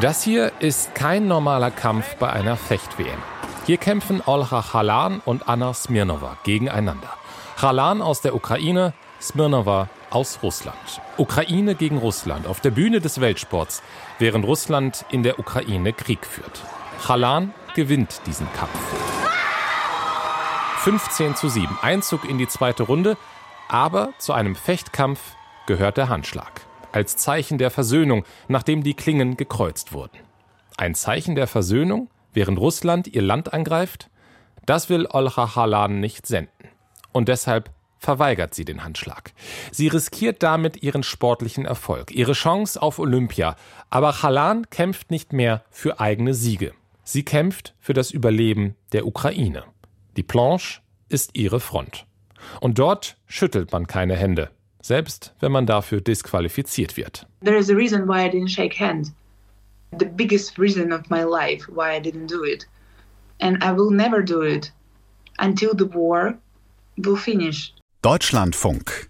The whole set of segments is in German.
Das hier ist kein normaler Kampf bei einer Fecht-WM. Hier kämpfen Olha Halan und Anna Smirnova gegeneinander. Halan aus der Ukraine, Smirnova aus Russland. Ukraine gegen Russland auf der Bühne des Weltsports, während Russland in der Ukraine Krieg führt. Halan gewinnt diesen Kampf. 15 zu 7, Einzug in die zweite Runde, aber zu einem Fechtkampf gehört der Handschlag als Zeichen der Versöhnung, nachdem die Klingen gekreuzt wurden. Ein Zeichen der Versöhnung, während Russland ihr Land angreift? Das will Olcha Halan nicht senden. Und deshalb verweigert sie den Handschlag. Sie riskiert damit ihren sportlichen Erfolg, ihre Chance auf Olympia. Aber Halan kämpft nicht mehr für eigene Siege. Sie kämpft für das Überleben der Ukraine. Die Planche ist ihre Front. Und dort schüttelt man keine Hände selbst wenn man dafür disqualifiziert wird. There is a reason why I didn't shake hands. The biggest reason of my life why I didn't do it. And I will never do it until the war will finish. Deutschlandfunk.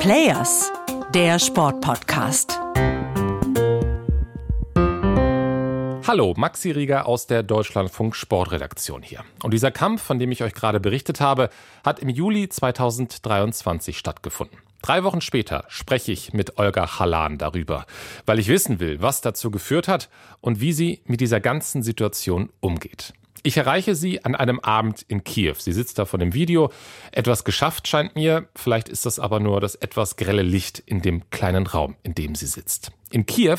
Players, der Sportpodcast. Hallo, Maxi Rieger aus der Deutschlandfunk Sportredaktion hier. Und dieser Kampf, von dem ich euch gerade berichtet habe, hat im Juli 2023 stattgefunden. Drei Wochen später spreche ich mit Olga Halan darüber, weil ich wissen will, was dazu geführt hat und wie sie mit dieser ganzen Situation umgeht. Ich erreiche sie an einem Abend in Kiew. Sie sitzt da vor dem Video. Etwas geschafft scheint mir. Vielleicht ist das aber nur das etwas grelle Licht in dem kleinen Raum, in dem sie sitzt. In Kiew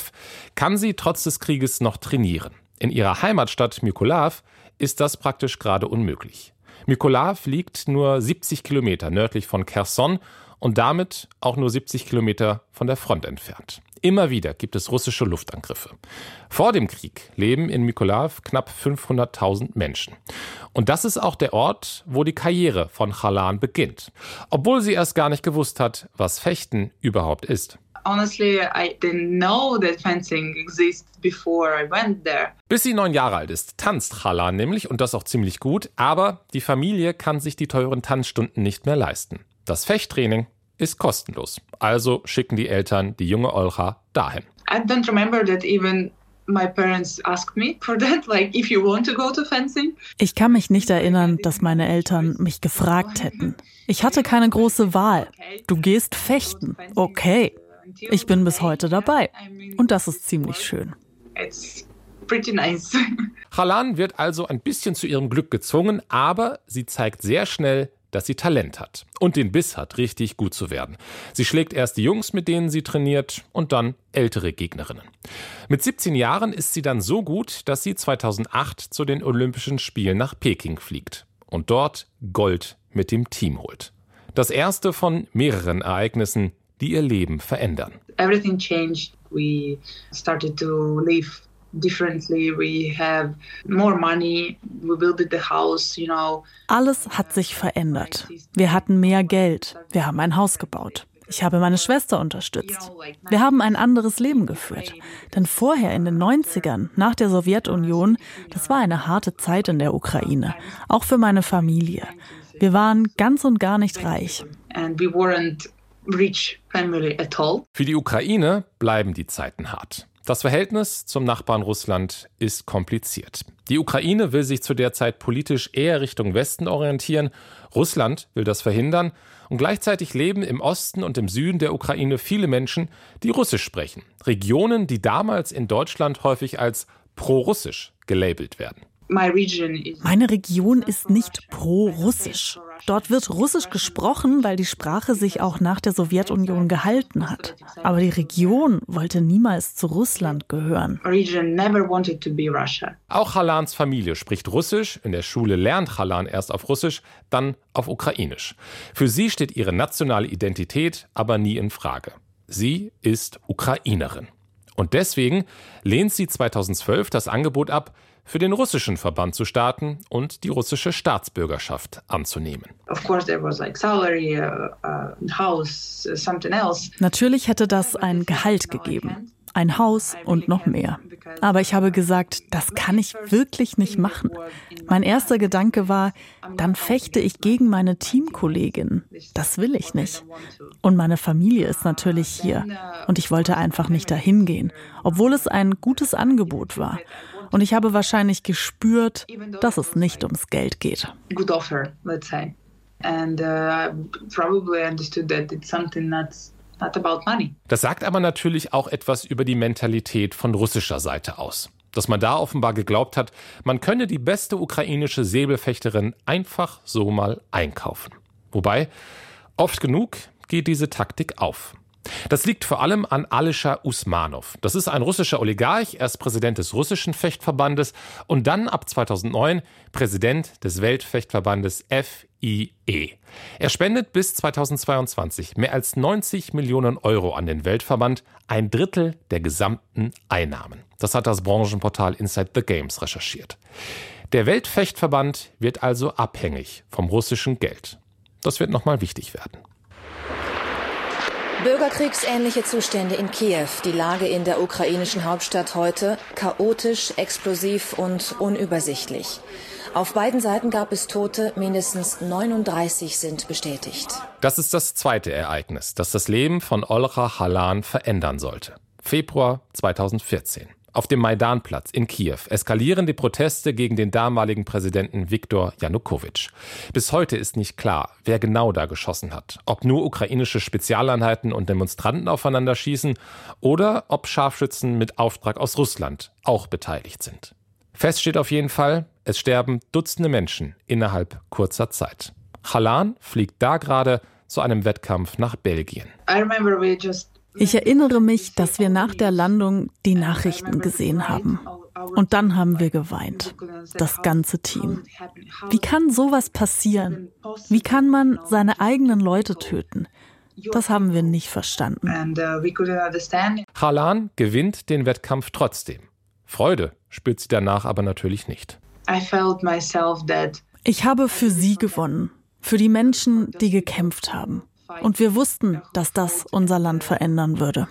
kann sie trotz des Krieges noch trainieren. In ihrer Heimatstadt Mykolav ist das praktisch gerade unmöglich. Mykolav liegt nur 70 Kilometer nördlich von Kherson und damit auch nur 70 Kilometer von der Front entfernt. Immer wieder gibt es russische Luftangriffe. Vor dem Krieg leben in Mykolav knapp 500.000 Menschen. Und das ist auch der Ort, wo die Karriere von Chalan beginnt. Obwohl sie erst gar nicht gewusst hat, was Fechten überhaupt ist. Honestly, I didn't know that fencing exists before I went there. Bis sie neun Jahre alt ist, tanzt Chalan nämlich und das auch ziemlich gut, aber die Familie kann sich die teuren Tanzstunden nicht mehr leisten. Das Fechttraining ist kostenlos. Also schicken die Eltern die junge Olcha dahin. I don't remember that even ich kann mich nicht erinnern, dass meine Eltern mich gefragt hätten. Ich hatte keine große Wahl. Du gehst fechten. Okay. Ich bin bis heute dabei. Und das ist ziemlich schön. Halan wird also ein bisschen zu ihrem Glück gezwungen, aber sie zeigt sehr schnell, dass sie Talent hat und den Biss hat, richtig gut zu werden. Sie schlägt erst die Jungs, mit denen sie trainiert, und dann ältere Gegnerinnen. Mit 17 Jahren ist sie dann so gut, dass sie 2008 zu den Olympischen Spielen nach Peking fliegt und dort Gold mit dem Team holt. Das erste von mehreren Ereignissen, die ihr Leben verändern. Everything changed. We started to live differently. We have more money. We built the house, you know. Alles hat sich verändert. Wir hatten mehr Geld. Wir haben ein Haus gebaut. Ich habe meine Schwester unterstützt. Wir haben ein anderes Leben geführt. Denn vorher in den 90ern, nach der Sowjetunion, das war eine harte Zeit in der Ukraine, auch für meine Familie. Wir waren ganz und gar nicht reich. Für die Ukraine bleiben die Zeiten hart. Das Verhältnis zum Nachbarn Russland ist kompliziert. Die Ukraine will sich zu der Zeit politisch eher Richtung Westen orientieren, Russland will das verhindern und gleichzeitig leben im Osten und im Süden der Ukraine viele Menschen, die Russisch sprechen. Regionen, die damals in Deutschland häufig als pro-russisch gelabelt werden. Meine Region ist nicht pro-russisch. Dort wird Russisch gesprochen, weil die Sprache sich auch nach der Sowjetunion gehalten hat. Aber die Region wollte niemals zu Russland gehören. Auch Halans Familie spricht Russisch. In der Schule lernt Halan erst auf Russisch, dann auf Ukrainisch. Für sie steht ihre nationale Identität aber nie in Frage. Sie ist Ukrainerin. Und deswegen lehnt sie 2012 das Angebot ab, für den russischen Verband zu starten und die russische Staatsbürgerschaft anzunehmen. Uh, uh, Natürlich hätte das ein Gehalt gegeben. Ein Haus und noch mehr. Aber ich habe gesagt, das kann ich wirklich nicht machen. Mein erster Gedanke war, dann fechte ich gegen meine Teamkollegin. Das will ich nicht. Und meine Familie ist natürlich hier. Und ich wollte einfach nicht dahin gehen, obwohl es ein gutes Angebot war. Und ich habe wahrscheinlich gespürt, dass es nicht ums Geld geht. Good offer, let's say. And uh, probably understood that it's something that's das sagt aber natürlich auch etwas über die Mentalität von russischer Seite aus. Dass man da offenbar geglaubt hat, man könne die beste ukrainische Säbelfechterin einfach so mal einkaufen. Wobei, oft genug geht diese Taktik auf. Das liegt vor allem an Alischa Usmanov. Das ist ein russischer Oligarch, erst Präsident des russischen Fechtverbandes und dann ab 2009 Präsident des Weltfechtverbandes FIE. Er spendet bis 2022 mehr als 90 Millionen Euro an den Weltverband, ein Drittel der gesamten Einnahmen. Das hat das Branchenportal Inside the Games recherchiert. Der Weltfechtverband wird also abhängig vom russischen Geld. Das wird nochmal wichtig werden. Bürgerkriegsähnliche Zustände in Kiew. Die Lage in der ukrainischen Hauptstadt heute chaotisch, explosiv und unübersichtlich. Auf beiden Seiten gab es Tote, mindestens 39 sind bestätigt. Das ist das zweite Ereignis, das das Leben von Olcha Halan verändern sollte. Februar 2014. Auf dem Maidanplatz in Kiew eskalieren die Proteste gegen den damaligen Präsidenten Viktor Janukowitsch. Bis heute ist nicht klar, wer genau da geschossen hat. Ob nur ukrainische Spezialeinheiten und Demonstranten aufeinander schießen oder ob Scharfschützen mit Auftrag aus Russland auch beteiligt sind. Fest steht auf jeden Fall, es sterben Dutzende Menschen innerhalb kurzer Zeit. Halan fliegt da gerade zu einem Wettkampf nach Belgien. I remember we just ich erinnere mich, dass wir nach der Landung die Nachrichten gesehen haben. Und dann haben wir geweint. Das ganze Team. Wie kann sowas passieren? Wie kann man seine eigenen Leute töten? Das haben wir nicht verstanden. Halan gewinnt den Wettkampf trotzdem. Freude spürt sie danach aber natürlich nicht. Ich habe für sie gewonnen, für die Menschen, die gekämpft haben. Und wir wussten, dass das unser Land verändern würde.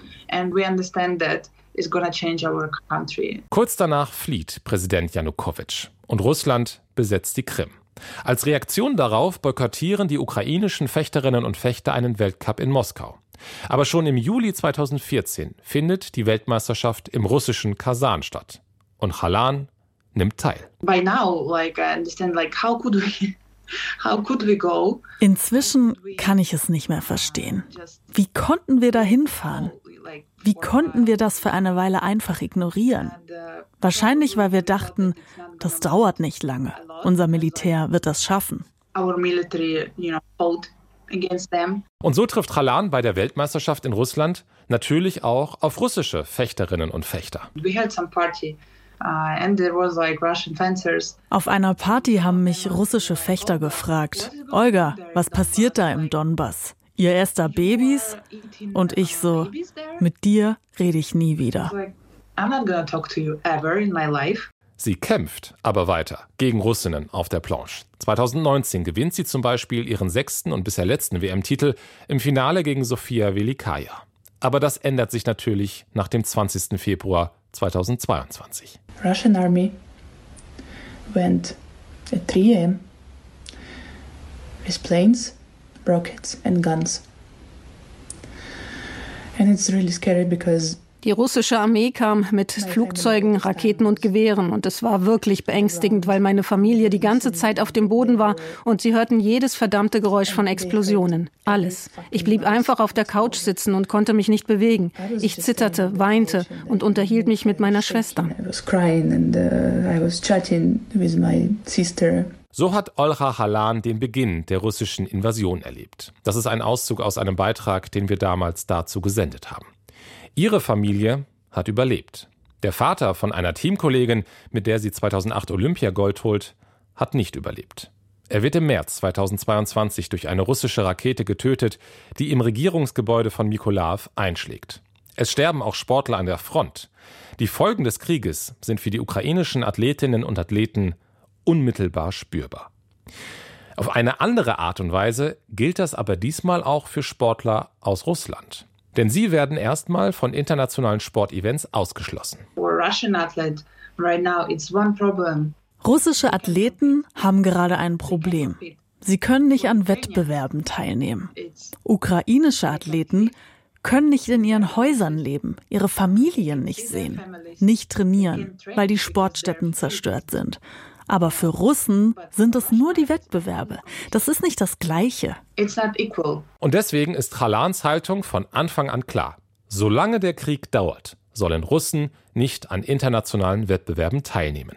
Kurz danach flieht Präsident Janukowitsch und Russland besetzt die Krim. Als Reaktion darauf boykottieren die ukrainischen Fechterinnen und Fechter einen Weltcup in Moskau. Aber schon im Juli 2014 findet die Weltmeisterschaft im russischen Kasan statt. Und Halan nimmt teil. By now, like I understand, like how could we Inzwischen kann ich es nicht mehr verstehen. Wie konnten wir da hinfahren? Wie konnten wir das für eine Weile einfach ignorieren? Wahrscheinlich, weil wir dachten, das dauert nicht lange. Unser Militär wird das schaffen. Und so trifft Halan bei der Weltmeisterschaft in Russland natürlich auch auf russische Fechterinnen und Fechter. Uh, Auf einer Party haben mich russische Fechter gefragt, Olga, was passiert da im Donbass? Ihr esst da Babys? Und ich so, mit dir rede ich nie wieder. Sie kämpft aber weiter gegen Russinnen auf der Planche. 2019 gewinnt sie zum Beispiel ihren sechsten und bisher letzten WM-Titel im Finale gegen Sofia Velikaya. Aber das ändert sich natürlich nach dem 20. Februar 2022. Russian army went at 3 a.m. with planes, rockets and guns. And it's really scary because Die russische Armee kam mit Flugzeugen, Raketen und Gewehren und es war wirklich beängstigend, weil meine Familie die ganze Zeit auf dem Boden war und sie hörten jedes verdammte Geräusch von Explosionen. Alles. Ich blieb einfach auf der Couch sitzen und konnte mich nicht bewegen. Ich zitterte, weinte und unterhielt mich mit meiner Schwester. Uh, so hat Olcha Halan den Beginn der russischen Invasion erlebt. Das ist ein Auszug aus einem Beitrag, den wir damals dazu gesendet haben. Ihre Familie hat überlebt. Der Vater von einer Teamkollegin, mit der sie 2008 Olympiagold holt, hat nicht überlebt. Er wird im März 2022 durch eine russische Rakete getötet, die im Regierungsgebäude von Mikolaev einschlägt. Es sterben auch Sportler an der Front. Die Folgen des Krieges sind für die ukrainischen Athletinnen und Athleten unmittelbar spürbar. Auf eine andere Art und Weise gilt das aber diesmal auch für Sportler aus Russland. Denn sie werden erstmal von internationalen Sportevents ausgeschlossen. Russische Athleten haben gerade ein Problem. Sie können nicht an Wettbewerben teilnehmen. Ukrainische Athleten können nicht in ihren Häusern leben, ihre Familien nicht sehen, nicht trainieren, weil die Sportstätten zerstört sind. Aber für Russen sind es nur die Wettbewerbe. Das ist nicht das Gleiche. Und deswegen ist Chalans Haltung von Anfang an klar. Solange der Krieg dauert, sollen Russen nicht an internationalen Wettbewerben teilnehmen.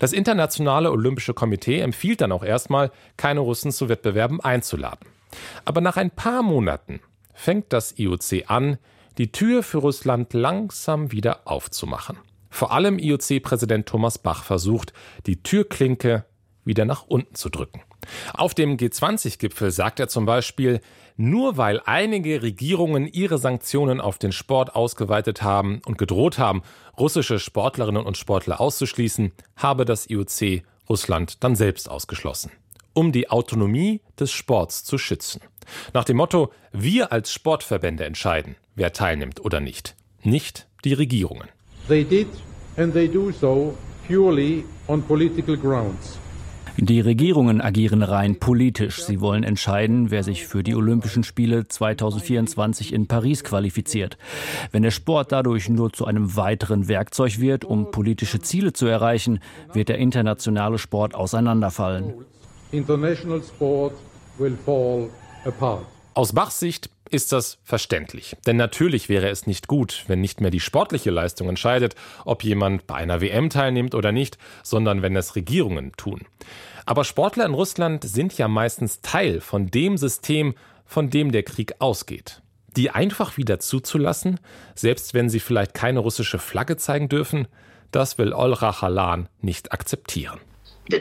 Das Internationale Olympische Komitee empfiehlt dann auch erstmal, keine Russen zu Wettbewerben einzuladen. Aber nach ein paar Monaten fängt das IOC an, die Tür für Russland langsam wieder aufzumachen. Vor allem IOC-Präsident Thomas Bach versucht, die Türklinke wieder nach unten zu drücken. Auf dem G20-Gipfel sagt er zum Beispiel, nur weil einige Regierungen ihre Sanktionen auf den Sport ausgeweitet haben und gedroht haben, russische Sportlerinnen und Sportler auszuschließen, habe das IOC Russland dann selbst ausgeschlossen, um die Autonomie des Sports zu schützen. Nach dem Motto, wir als Sportverbände entscheiden, wer teilnimmt oder nicht, nicht die Regierungen. They did and they do so purely on political grounds. Die Regierungen agieren rein politisch. Sie wollen entscheiden, wer sich für die Olympischen Spiele 2024 in Paris qualifiziert. Wenn der Sport dadurch nur zu einem weiteren Werkzeug wird, um politische Ziele zu erreichen, wird der internationale Sport auseinanderfallen. International sport will fall apart. Aus Bachs Sicht ist das verständlich. Denn natürlich wäre es nicht gut, wenn nicht mehr die sportliche Leistung entscheidet, ob jemand bei einer WM teilnimmt oder nicht, sondern wenn es Regierungen tun. Aber Sportler in Russland sind ja meistens Teil von dem System, von dem der Krieg ausgeht. Die einfach wieder zuzulassen, selbst wenn sie vielleicht keine russische Flagge zeigen dürfen, das will Olra Halan nicht akzeptieren.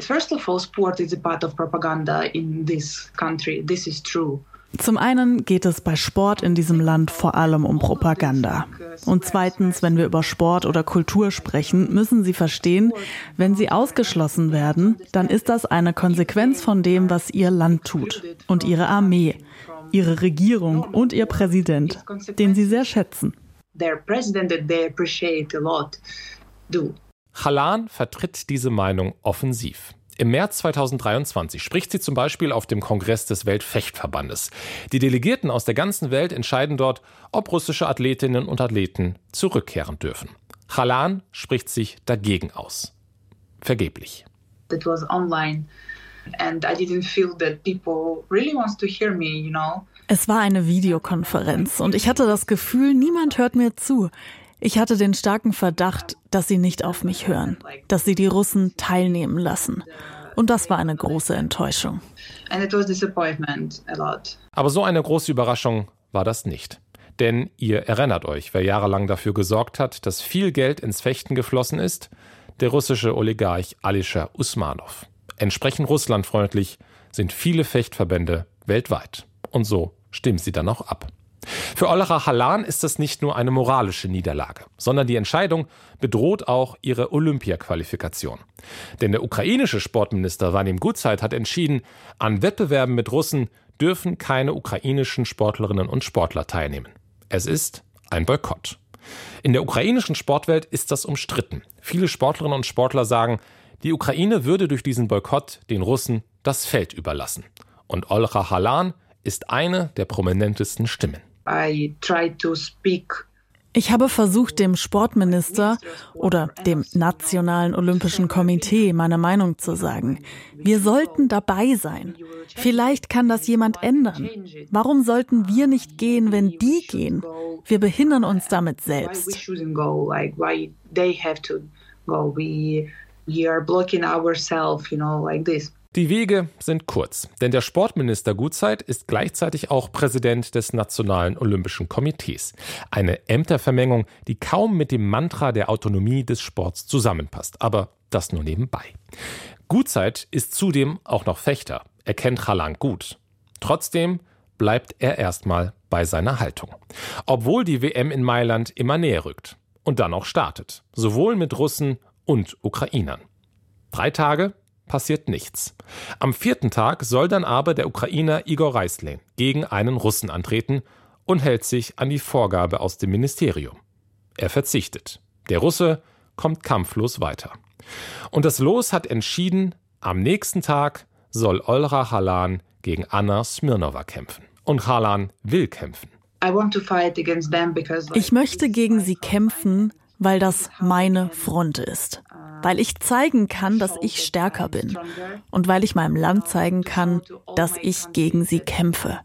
First of all, sport is a part of propaganda in this country. This is true. Zum einen geht es bei Sport in diesem Land vor allem um Propaganda. Und zweitens, wenn wir über Sport oder Kultur sprechen, müssen Sie verstehen, wenn Sie ausgeschlossen werden, dann ist das eine Konsequenz von dem, was Ihr Land tut und Ihre Armee, Ihre Regierung und Ihr Präsident, den Sie sehr schätzen. Halan vertritt diese Meinung offensiv. Im März 2023 spricht sie zum Beispiel auf dem Kongress des Weltfechtverbandes. Die Delegierten aus der ganzen Welt entscheiden dort, ob russische Athletinnen und Athleten zurückkehren dürfen. Chalan spricht sich dagegen aus. Vergeblich. It was online and I didn't feel that people really wants to hear me, you know. Es war eine Videokonferenz und ich hatte das Gefühl, niemand hört mir zu. Ich hatte den starken Verdacht, dass sie nicht auf mich hören, dass sie die Russen teilnehmen lassen. Und das war eine große Enttäuschung. Aber so eine große Überraschung war das nicht. Denn ihr erinnert euch, wer jahrelang dafür gesorgt hat, dass viel Geld ins Fechten geflossen ist? Der russische Oligarch Alischer Usmanov. Entsprechend russlandfreundlich sind viele Fechtverbände weltweit. Und so stimmen sie dann auch ab. Für Olera Halan ist das nicht nur eine moralische Niederlage, sondern die Entscheidung bedroht auch ihre Olympiaqualifikation. Denn der ukrainische Sportminister Vadim Gutzeit hat entschieden, an Wettbewerben mit Russen dürfen keine ukrainischen Sportlerinnen und Sportler teilnehmen. Es ist ein Boykott. In der ukrainischen Sportwelt ist das umstritten. Viele Sportlerinnen und Sportler sagen, die Ukraine würde durch diesen Boykott den Russen das Feld überlassen. Und Olra Halan ist eine der prominentesten Stimmen. Ich habe versucht, dem Sportminister oder dem Nationalen Olympischen Komitee meine Meinung zu sagen. Wir sollten dabei sein. Vielleicht kann das jemand ändern. Warum sollten wir nicht gehen, wenn die gehen? Wir behindern uns damit selbst. We are blocking ourselves, you know, like this. Die Wege sind kurz, denn der Sportminister Gutzeit ist gleichzeitig auch Präsident des Nationalen Olympischen Komitees. Eine Ämtervermengung, die kaum mit dem Mantra der Autonomie des Sports zusammenpasst, aber das nur nebenbei. Gutzeit ist zudem auch noch Fechter. Er kennt Chalan gut. Trotzdem bleibt er erstmal bei seiner Haltung. Obwohl die WM in Mailand immer näher rückt und dann auch startet, sowohl mit Russen und Ukrainern. Drei Tage passiert nichts. Am vierten Tag soll dann aber der Ukrainer Igor Reislin gegen einen Russen antreten und hält sich an die Vorgabe aus dem Ministerium. Er verzichtet. Der Russe kommt kampflos weiter. Und das Los hat entschieden, am nächsten Tag soll Olra Halan gegen Anna Smirnova kämpfen. Und Halan will kämpfen. Ich möchte gegen sie kämpfen, weil das meine Front ist weil ich zeigen kann, dass ich stärker bin und weil ich meinem Land zeigen kann, dass ich gegen sie kämpfe.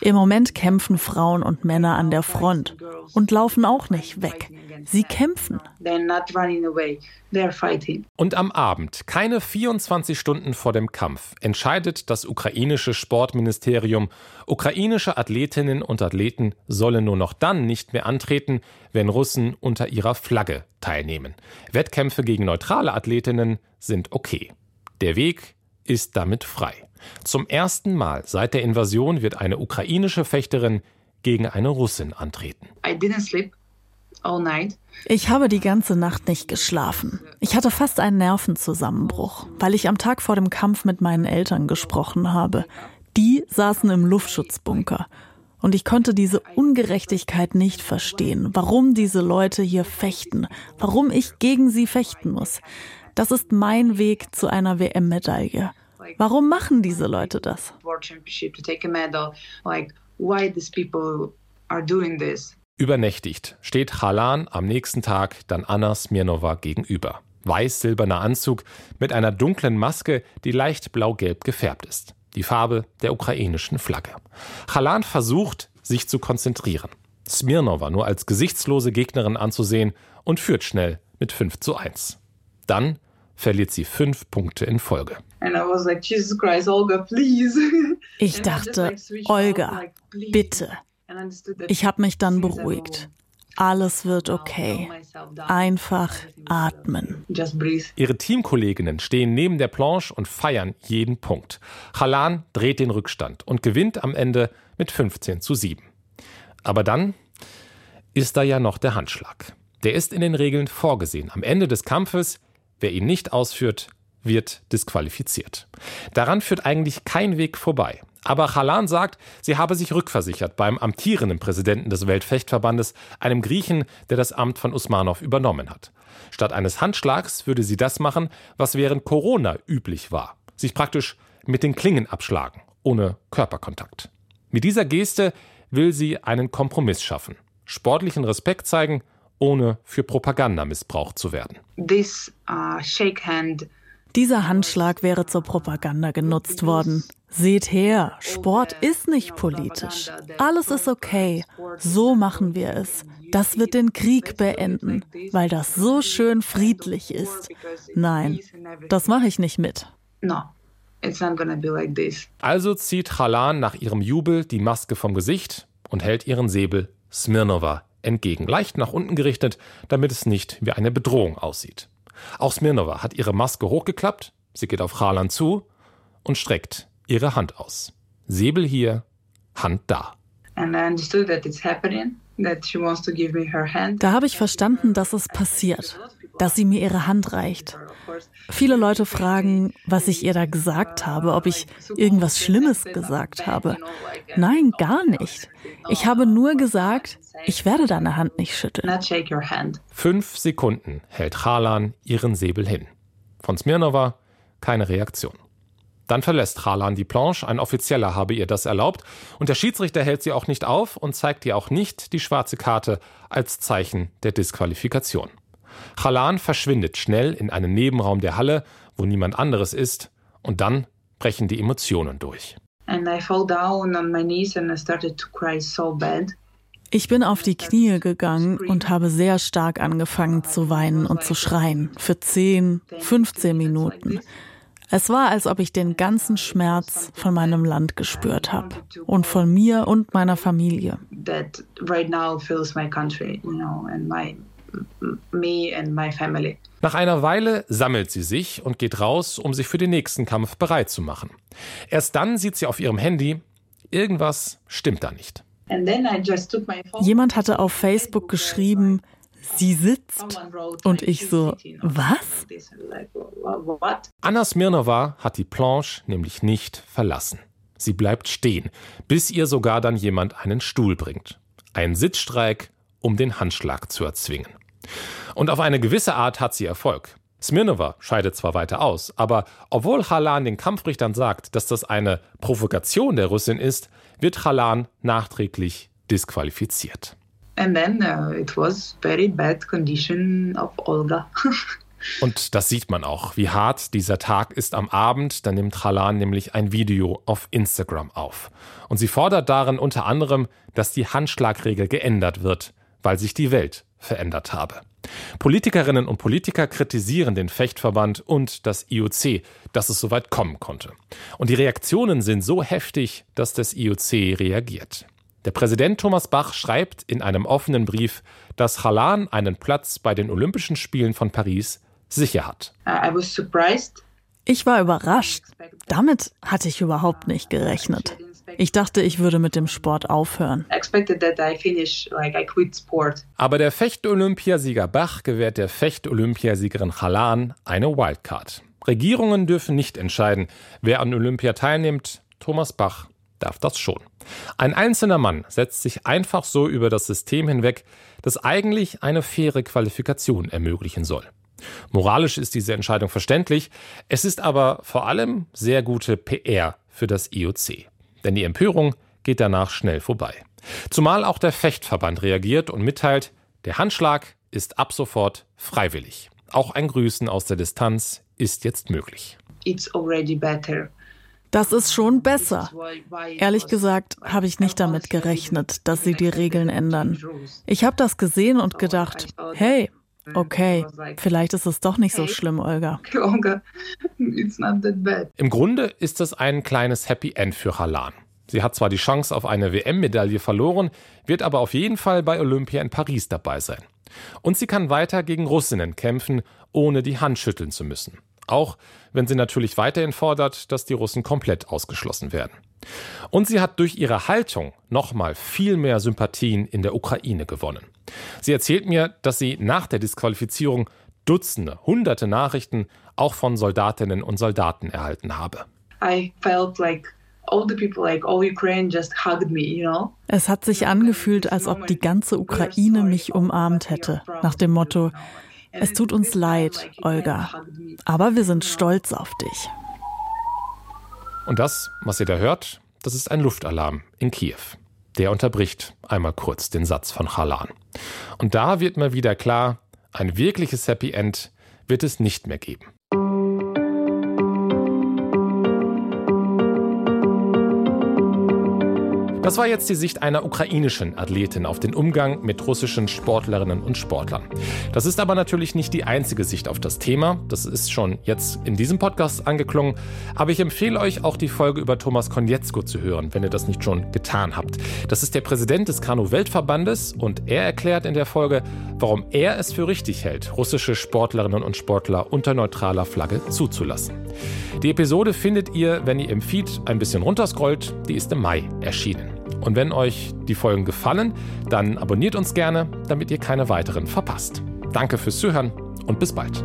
Im Moment kämpfen Frauen und Männer an der Front und laufen auch nicht weg. Sie kämpfen. Und am Abend, keine 24 Stunden vor dem Kampf, entscheidet das ukrainische Sportministerium, ukrainische Athletinnen und Athleten sollen nur noch dann nicht mehr antreten, wenn Russen unter ihrer Flagge teilnehmen. Wettkämpfe gegen neutrale Athletinnen sind okay. Der Weg ist damit frei. Zum ersten Mal seit der Invasion wird eine ukrainische Fechterin gegen eine Russin antreten. Ich habe die ganze Nacht nicht geschlafen. Ich hatte fast einen Nervenzusammenbruch, weil ich am Tag vor dem Kampf mit meinen Eltern gesprochen habe. Die saßen im Luftschutzbunker und ich konnte diese Ungerechtigkeit nicht verstehen, warum diese Leute hier fechten, warum ich gegen sie fechten muss. Das ist mein Weg zu einer WM-Medaille. Warum machen diese Leute das? Übernächtigt steht Halan am nächsten Tag dann Anna Smirnova gegenüber. Weiß-silberner Anzug mit einer dunklen Maske, die leicht blau-gelb gefärbt ist die Farbe der ukrainischen Flagge. Chalan versucht, sich zu konzentrieren. Smirnova nur als gesichtslose Gegnerin anzusehen und führt schnell mit 5 zu 1. Dann verliert sie fünf Punkte in Folge. Ich dachte, Olga, bitte. Ich habe mich dann beruhigt. Alles wird okay. Einfach atmen. Ihre Teamkolleginnen stehen neben der Planche und feiern jeden Punkt. Halan dreht den Rückstand und gewinnt am Ende mit 15 zu 7. Aber dann ist da ja noch der Handschlag. Der ist in den Regeln vorgesehen. Am Ende des Kampfes, wer ihn nicht ausführt, wird disqualifiziert. Daran führt eigentlich kein Weg vorbei. Aber Chalan sagt, sie habe sich rückversichert beim amtierenden Präsidenten des Weltfechtverbandes, einem Griechen, der das Amt von Usmanov übernommen hat. Statt eines Handschlags würde sie das machen, was während Corona üblich war. Sich praktisch mit den Klingen abschlagen, ohne Körperkontakt. Mit dieser Geste will sie einen Kompromiss schaffen. Sportlichen Respekt zeigen, ohne für Propaganda missbraucht zu werden. This, uh, shake hand dieser Handschlag wäre zur Propaganda genutzt worden. Seht her, Sport ist nicht politisch. Alles ist okay. So machen wir es. Das wird den Krieg beenden, weil das so schön friedlich ist. Nein, das mache ich nicht mit. Also zieht Chalan nach ihrem Jubel die Maske vom Gesicht und hält ihren Säbel Smirnova entgegen, leicht nach unten gerichtet, damit es nicht wie eine Bedrohung aussieht. Auch Smirnova hat ihre Maske hochgeklappt, sie geht auf Chalan zu und streckt ihre Hand aus. Säbel hier, Hand da. Da habe ich verstanden, dass es passiert, dass sie mir ihre Hand reicht. Viele Leute fragen, was ich ihr da gesagt habe, ob ich irgendwas Schlimmes gesagt habe. Nein, gar nicht. Ich habe nur gesagt, ich werde deine Hand nicht schütteln. Fünf Sekunden hält Chalan ihren Säbel hin. Von Smirnova keine Reaktion. Dann verlässt Chalan die Planche, ein Offizieller habe ihr das erlaubt, und der Schiedsrichter hält sie auch nicht auf und zeigt ihr auch nicht die schwarze Karte als Zeichen der Disqualifikation. Chalan verschwindet schnell in einen Nebenraum der Halle, wo niemand anderes ist, und dann brechen die Emotionen durch. Ich bin auf die Knie gegangen und habe sehr stark angefangen zu weinen und zu schreien. Für 10, 15 Minuten. Es war, als ob ich den ganzen Schmerz von meinem Land gespürt habe und von mir und meiner Familie. Nach einer Weile sammelt sie sich und geht raus, um sich für den nächsten Kampf bereit zu machen. Erst dann sieht sie auf ihrem Handy, irgendwas stimmt da nicht. Jemand hatte auf Facebook geschrieben, sie sitzt. Und ich so, was? Anna Smirnova hat die Planche nämlich nicht verlassen. Sie bleibt stehen, bis ihr sogar dann jemand einen Stuhl bringt. Ein Sitzstreik, um den Handschlag zu erzwingen. Und auf eine gewisse Art hat sie Erfolg. Smirnova scheidet zwar weiter aus, aber obwohl Halan den Kampfrichtern sagt, dass das eine Provokation der Russin ist, wird Halan nachträglich disqualifiziert. And then uh, it was very bad condition of Olga. Und das sieht man auch, wie hart dieser Tag ist am Abend. Da nimmt Halan nämlich ein Video auf Instagram auf. Und sie fordert darin unter anderem, dass die Handschlagregel geändert wird, weil sich die Welt verändert habe. Politikerinnen und Politiker kritisieren den Fechtverband und das IOC, dass es so weit kommen konnte. Und die Reaktionen sind so heftig, dass das IOC reagiert. Der Präsident Thomas Bach schreibt in einem offenen Brief, dass Halan einen Platz bei den Olympischen Spielen von Paris sicher hat. Ich war überrascht. Damit hatte ich überhaupt nicht gerechnet. Ich dachte, ich würde mit dem Sport aufhören. Aber der Fecht-Olympiasieger Bach gewährt der Fecht-Olympiasiegerin Halan eine Wildcard. Regierungen dürfen nicht entscheiden, wer an Olympia teilnimmt. Thomas Bach darf das schon. Ein einzelner Mann setzt sich einfach so über das System hinweg, das eigentlich eine faire Qualifikation ermöglichen soll. Moralisch ist diese Entscheidung verständlich, es ist aber vor allem sehr gute PR für das IOC. Denn die Empörung geht danach schnell vorbei. Zumal auch der Fechtverband reagiert und mitteilt, der Handschlag ist ab sofort freiwillig. Auch ein Grüßen aus der Distanz ist jetzt möglich. Das ist schon besser. Ehrlich gesagt habe ich nicht damit gerechnet, dass sie die Regeln ändern. Ich habe das gesehen und gedacht, hey, Okay, vielleicht ist es doch nicht so schlimm, Olga. Im Grunde ist es ein kleines Happy End für Halan. Sie hat zwar die Chance auf eine WM-Medaille verloren, wird aber auf jeden Fall bei Olympia in Paris dabei sein. Und sie kann weiter gegen Russinnen kämpfen, ohne die Hand schütteln zu müssen. Auch wenn sie natürlich weiterhin fordert, dass die Russen komplett ausgeschlossen werden. Und sie hat durch ihre Haltung nochmal viel mehr Sympathien in der Ukraine gewonnen. Sie erzählt mir, dass sie nach der Disqualifizierung Dutzende, hunderte Nachrichten auch von Soldatinnen und Soldaten erhalten habe. Es hat sich angefühlt, als ob die ganze Ukraine mich umarmt hätte, nach dem Motto, es tut uns leid, Olga, aber wir sind stolz auf dich. Und das, was ihr da hört, das ist ein Luftalarm in Kiew. Der unterbricht einmal kurz den Satz von Chalan. Und da wird mir wieder klar, ein wirkliches Happy End wird es nicht mehr geben. Das war jetzt die Sicht einer ukrainischen Athletin auf den Umgang mit russischen Sportlerinnen und Sportlern. Das ist aber natürlich nicht die einzige Sicht auf das Thema. Das ist schon jetzt in diesem Podcast angeklungen. Aber ich empfehle euch auch die Folge über Thomas Konietzko zu hören, wenn ihr das nicht schon getan habt. Das ist der Präsident des Kanu-Weltverbandes und er erklärt in der Folge, warum er es für richtig hält, russische Sportlerinnen und Sportler unter neutraler Flagge zuzulassen. Die Episode findet ihr, wenn ihr im Feed ein bisschen runterscrollt. Die ist im Mai erschienen. Und wenn euch die Folgen gefallen, dann abonniert uns gerne, damit ihr keine weiteren verpasst. Danke fürs Zuhören und bis bald.